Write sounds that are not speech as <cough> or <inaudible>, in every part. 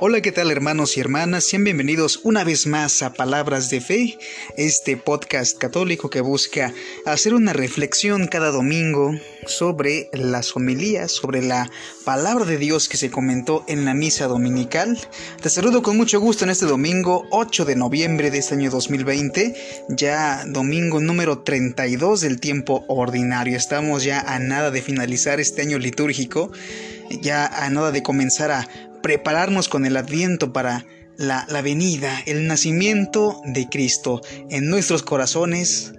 Hola, ¿qué tal hermanos y hermanas? Sean bienvenidos una vez más a Palabras de Fe, este podcast católico que busca hacer una reflexión cada domingo sobre las homilías, sobre la palabra de Dios que se comentó en la misa dominical. Te saludo con mucho gusto en este domingo 8 de noviembre de este año 2020, ya domingo número 32 del tiempo ordinario. Estamos ya a nada de finalizar este año litúrgico, ya a nada de comenzar a prepararnos con el adviento para la, venida, el nacimiento de Cristo en nuestros corazones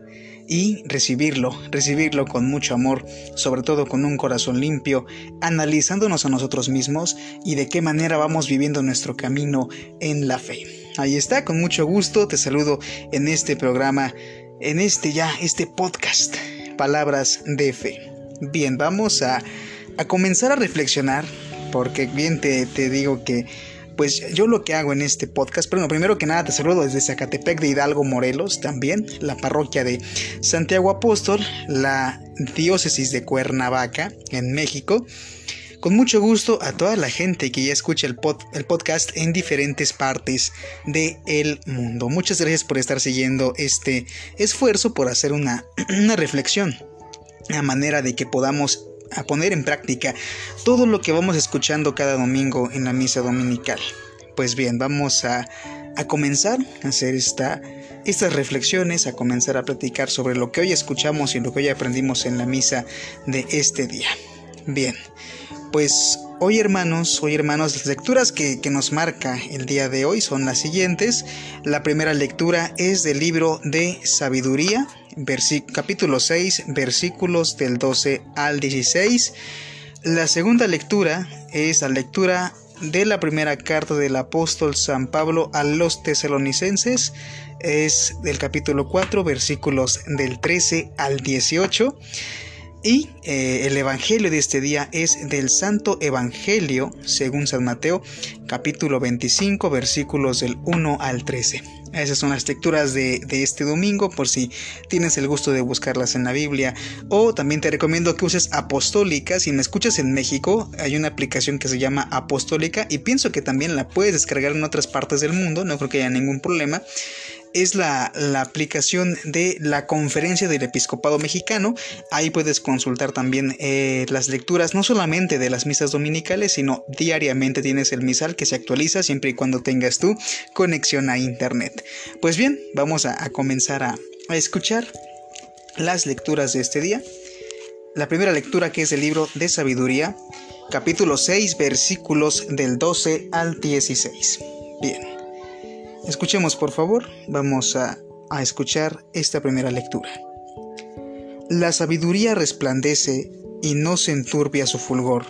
y recibirlo, recibirlo con mucho amor, sobre todo con un corazón limpio, analizándonos a nosotros mismos y de qué manera vamos viviendo nuestro camino en la fe. Ahí está, con mucho gusto te saludo en este programa, en este ya, este podcast, Palabras de Fe. Bien, vamos a, a comenzar a reflexionar porque bien te, digo que pues yo lo que hago en este podcast, pero primero que nada te saludo desde Zacatepec de Hidalgo, Morelos, también la parroquia de Santiago Apóstol, la diócesis de Cuernavaca, en México. Con mucho gusto a toda la gente que ya escucha el, el podcast en diferentes partes del mundo. Muchas gracias por estar siguiendo este esfuerzo, por hacer una, <clears throat> una reflexión a manera de que podamos a poner en práctica todo lo que vamos escuchando cada domingo en la misa dominical. Pues bien, vamos a, a comenzar a hacer esta, estas reflexiones, a comenzar a platicar sobre lo que hoy escuchamos y lo que hoy aprendimos en la misa de este día. Bien, pues hoy hermanos, hoy hermanos, las lecturas que, que, nos marca el día de hoy son las siguientes. La primera lectura es del libro de sabiduría, capítulo 6, versículos del 12 al 16. La segunda lectura es la lectura de la primera carta del apóstol San Pablo a los tesalonicenses. Es del capítulo 4, versículos del 13 al 18. Y eh, el Evangelio de este día es del Santo Evangelio, según San Mateo, capítulo 25, versículos del 1 al 13. Esas son las lecturas de, de, este domingo, por si tienes el gusto de buscarlas en la Biblia. O también te recomiendo que uses Apostólica. Si me escuchas en México, hay una aplicación que se llama Apostólica y pienso que también la puedes descargar en otras partes del mundo, no creo que haya ningún problema es la, aplicación de la conferencia del episcopado mexicano. Ahí puedes consultar también eh, las lecturas, no solamente de las misas dominicales, sino diariamente tienes el misal que se actualiza siempre y cuando tengas tu conexión a internet. Pues bien, vamos a, comenzar a, a escuchar las lecturas de este día. La primera lectura que es el libro de sabiduría, capítulo 6, versículos del 12 al 16. Bien. Escuchemos por favor, vamos a, escuchar esta primera lectura. La sabiduría resplandece y no se enturbia su fulgor.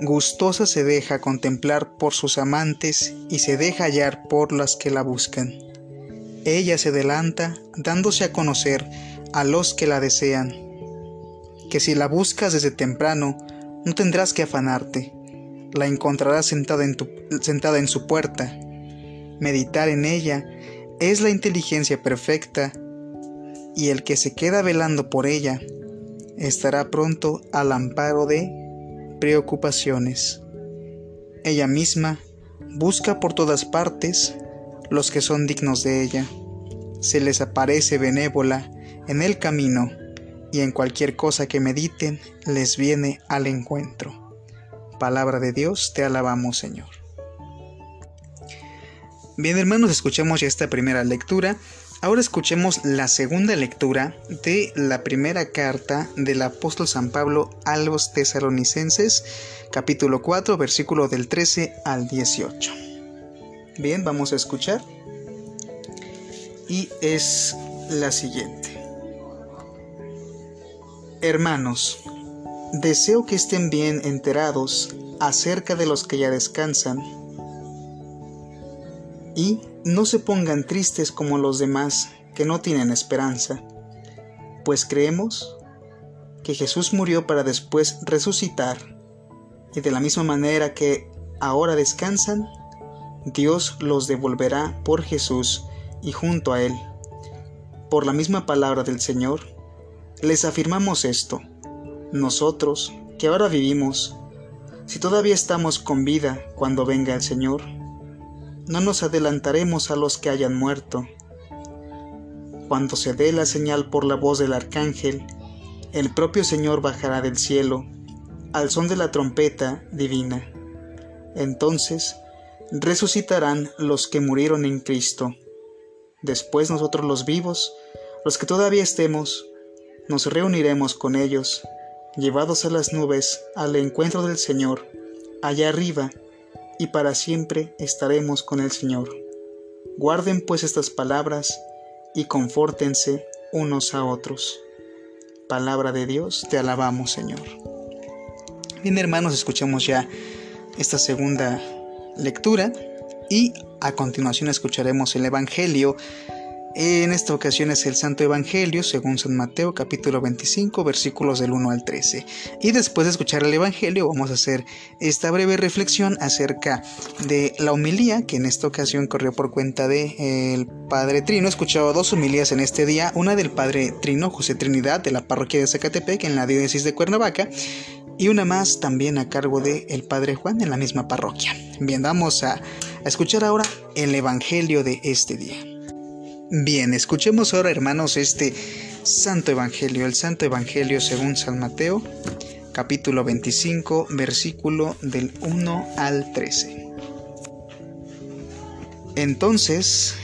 Gustosa se deja contemplar por sus amantes y se deja hallar por las que la buscan. Ella se adelanta dándose a conocer a los que la desean. Que si la buscas desde temprano, no tendrás que afanarte. La encontrarás sentada en, sentada en su puerta meditar en ella es la inteligencia perfecta y el que se queda velando por ella estará pronto al amparo de preocupaciones. Ella misma busca por todas partes los que son dignos de ella. Se les aparece benévola en el camino y en cualquier cosa que mediten les viene al encuentro. Palabra de Dios, te alabamos Señor. Bien hermanos, escuchamos ya esta primera lectura. Ahora escuchemos la segunda lectura de la primera carta del apóstol San Pablo a los tesalonicenses, capítulo 4, versículo del 13 al 18. Bien, vamos a escuchar. Y es la siguiente. Hermanos, deseo que estén bien enterados acerca de los que ya descansan y no se pongan tristes como los demás que no tienen esperanza, pues creemos que Jesús murió para después resucitar, y de la misma manera que ahora descansan, Dios los devolverá por Jesús y junto a Él. Por la misma palabra del Señor, les afirmamos esto, nosotros que ahora vivimos, Si todavía estamos con vida cuando venga el Señor, no nos adelantaremos a los que hayan muerto. Cuando se dé la señal por la voz del arcángel, el propio Señor bajará del cielo, al son de la trompeta divina. Entonces resucitarán los que murieron en Cristo. Después nosotros los vivos, los que todavía estemos, nos reuniremos con ellos, llevados a las nubes al encuentro del Señor, allá arriba, y para siempre estaremos con el Señor. Guarden pues estas palabras y confórtense unos a otros. Palabra de Dios, te alabamos Señor. Bien hermanos, escuchemos ya esta segunda lectura y a continuación escucharemos el Evangelio en esta ocasión es el Santo Evangelio según San Mateo capítulo 25 versículos del 1 al 13. Y después de escuchar el Evangelio vamos a hacer esta breve reflexión acerca de la homilía que en esta ocasión corrió por cuenta del de, Padre Trino. He escuchado dos homilías en este día, una del Padre Trino José Trinidad de la parroquia de Zacatepec en la diócesis de Cuernavaca y una más también a cargo del el Padre Juan en la misma parroquia. Bien, vamos a, a escuchar ahora el Evangelio de este día. Bien, escuchemos ahora hermanos este Santo Evangelio, el Santo Evangelio según San Mateo, capítulo 25, versículo del 1 al 13. Entonces,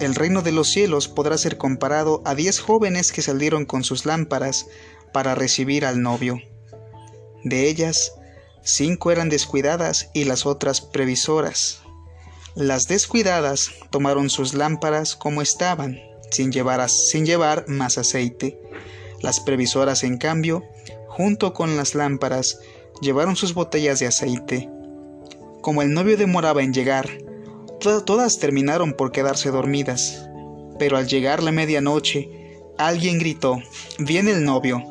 el reino de los cielos podrá ser comparado a diez jóvenes que salieron con sus lámparas para recibir al novio. De ellas, cinco eran descuidadas y las otras previsoras. Las descuidadas tomaron sus lámparas como estaban, sin llevar, sin llevar más aceite. Las previsoras, en cambio, junto con las lámparas, llevaron sus botellas de aceite. Como el novio demoraba en llegar, todas terminaron por quedarse dormidas. Pero al llegar la medianoche, alguien gritó, Viene el novio,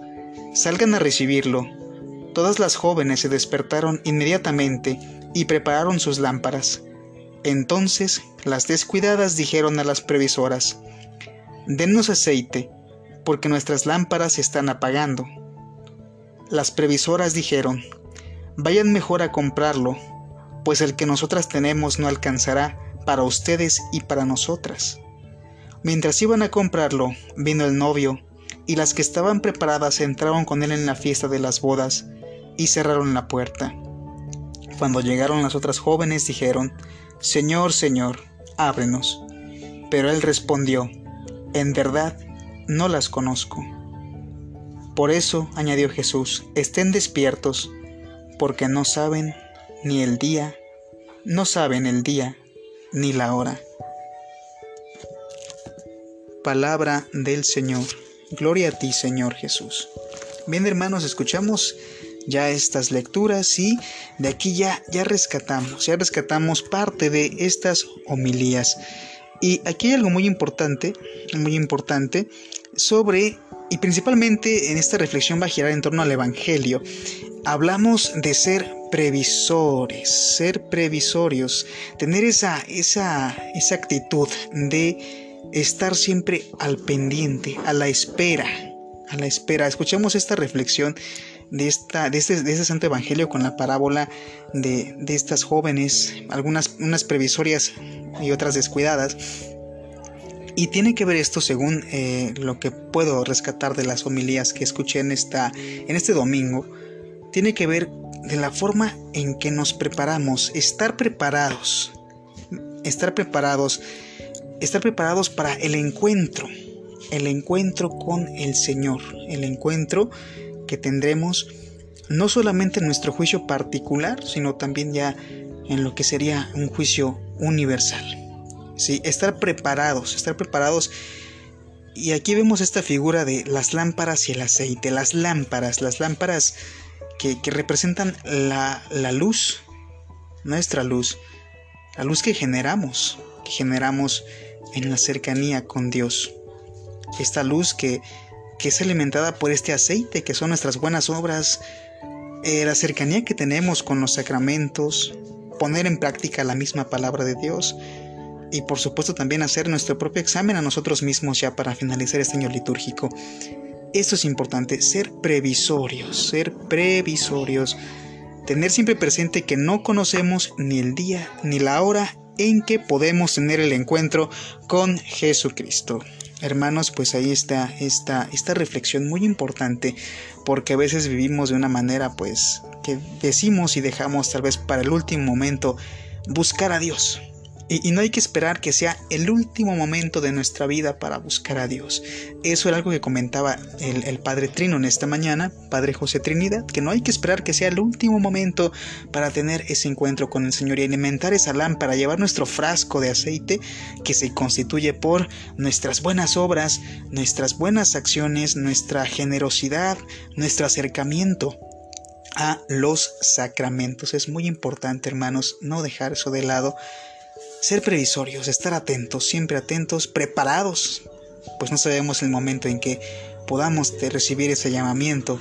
salgan a recibirlo. Todas las jóvenes se despertaron inmediatamente y prepararon sus lámparas. Entonces las descuidadas dijeron a las previsoras, Dennos aceite, porque nuestras lámparas se están apagando. Las previsoras dijeron, Vayan mejor a comprarlo, pues el que nosotras tenemos no alcanzará para ustedes y para nosotras. Mientras iban a comprarlo, vino el novio, y las que estaban preparadas entraron con él en la fiesta de las bodas, y cerraron la puerta. Cuando llegaron las otras jóvenes dijeron, Señor, Señor, ábrenos. Pero él respondió, En verdad, no las conozco. Por eso, añadió Jesús, estén despiertos, porque no saben ni el día, no saben el día ni la hora. Palabra del Señor. Gloria a ti, Señor Jesús. Bien, hermanos, escuchamos ya estas lecturas y de aquí ya, ya rescatamos, ya rescatamos parte de estas homilías. Y aquí hay algo muy importante, muy importante, sobre, y principalmente en esta reflexión va a girar en torno al Evangelio. Hablamos de ser previsores, ser previsorios, tener esa, esa, esa actitud de estar siempre al pendiente, a la espera, a la espera. Escuchemos esta reflexión de, esta, de, este, de este Santo Evangelio con la parábola de, de estas jóvenes, algunas unas previsorias y otras descuidadas. Y tiene que ver esto según eh, lo que puedo rescatar de las homilías que escuché en, esta, en este domingo. Tiene que ver de la forma en que nos preparamos, estar preparados, estar preparados, estar preparados para el encuentro, el encuentro con el Señor, el encuentro que tendremos no solamente en nuestro juicio particular, sino también ya en lo que sería un juicio universal. ¿Sí? Estar preparados, estar preparados. Y aquí vemos esta figura de las lámparas y el aceite, las lámparas, las lámparas que, representan la, la luz, nuestra luz, la luz que generamos, que generamos en la cercanía con Dios. Esta luz que que es alimentada por este aceite, que son nuestras buenas obras, eh, la cercanía que tenemos con los sacramentos, poner en práctica la misma palabra de Dios y por supuesto también hacer nuestro propio examen a nosotros mismos ya para finalizar este año litúrgico. Esto es importante, ser previsorios, ser previsorios. tener siempre presente que no conocemos ni el día ni la hora en que podemos tener el encuentro con Jesucristo. Hermanos, pues ahí está esta, esta reflexión muy importante porque a veces vivimos de una manera pues que decimos y dejamos tal vez para el último momento buscar a Dios. Y, no hay que esperar que sea el último momento de nuestra vida para buscar a Dios. Eso era algo que comentaba el, el, Padre Trino en esta mañana, Padre José Trinidad, que no hay que esperar que sea el último momento para tener ese encuentro con el Señor y alimentar esa lámpara, llevar nuestro frasco de aceite que se constituye por nuestras buenas obras, nuestras buenas acciones, nuestra generosidad, nuestro acercamiento a los sacramentos. Es muy importante, hermanos, no dejar eso de lado ser previsorios, estar atentos, siempre atentos, preparados, pues no sabemos el momento en que podamos recibir ese llamamiento,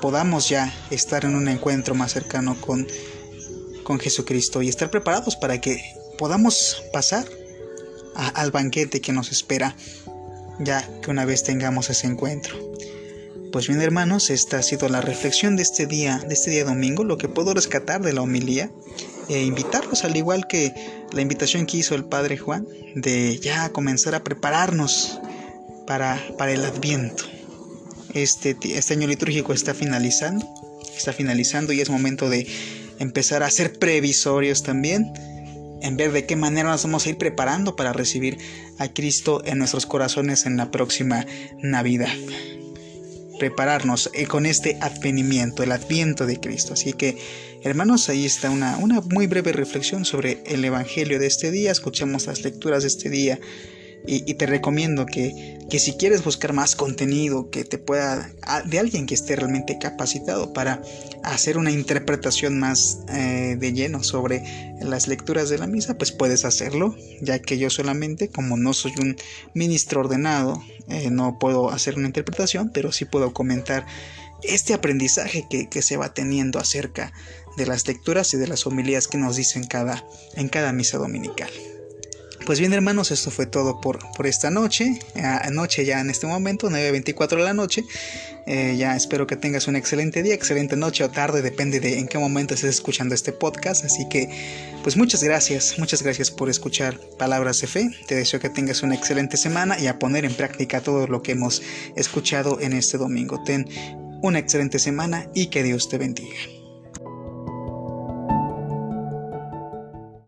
podamos ya estar en un encuentro más cercano con, con Jesucristo y estar preparados para que podamos pasar al banquete que nos espera ya que una vez tengamos ese encuentro. Pues bien hermanos, esta ha sido la reflexión de este día, de este día domingo, lo que puedo rescatar de la homilía e invitarlos al igual que la invitación que hizo el Padre Juan de ya comenzar a prepararnos para, para el Adviento. Este, este año litúrgico está finalizando, está finalizando y es momento de empezar a ser previsorios también en ver de qué manera nos vamos a ir preparando para recibir a Cristo en nuestros corazones en la próxima Navidad prepararnos eh, con este advenimiento, el adviento de Cristo. Así que, hermanos, ahí está una, una muy breve reflexión sobre el Evangelio de este día. Escuchemos las lecturas de este día y, te recomiendo que, que, si quieres buscar más contenido que te pueda de alguien que esté realmente capacitado para hacer una interpretación más eh, de lleno sobre las lecturas de la misa pues puedes hacerlo ya que yo solamente como no soy un ministro ordenado eh, no puedo hacer una interpretación pero sí puedo comentar este aprendizaje que, que, se va teniendo acerca de las lecturas y de las homilías que nos dicen cada, en cada misa dominical. Pues bien hermanos, esto fue todo por, por esta noche, anoche ya en este momento, 9.24 de la noche. Eh, ya espero que tengas un excelente día, excelente noche o tarde, depende de en qué momento estés escuchando este podcast. Así que, pues muchas gracias, muchas gracias por escuchar Palabras de Fe. Te deseo que tengas una excelente semana y a poner en práctica todo lo que hemos escuchado en este domingo. Ten una excelente semana y que Dios te bendiga.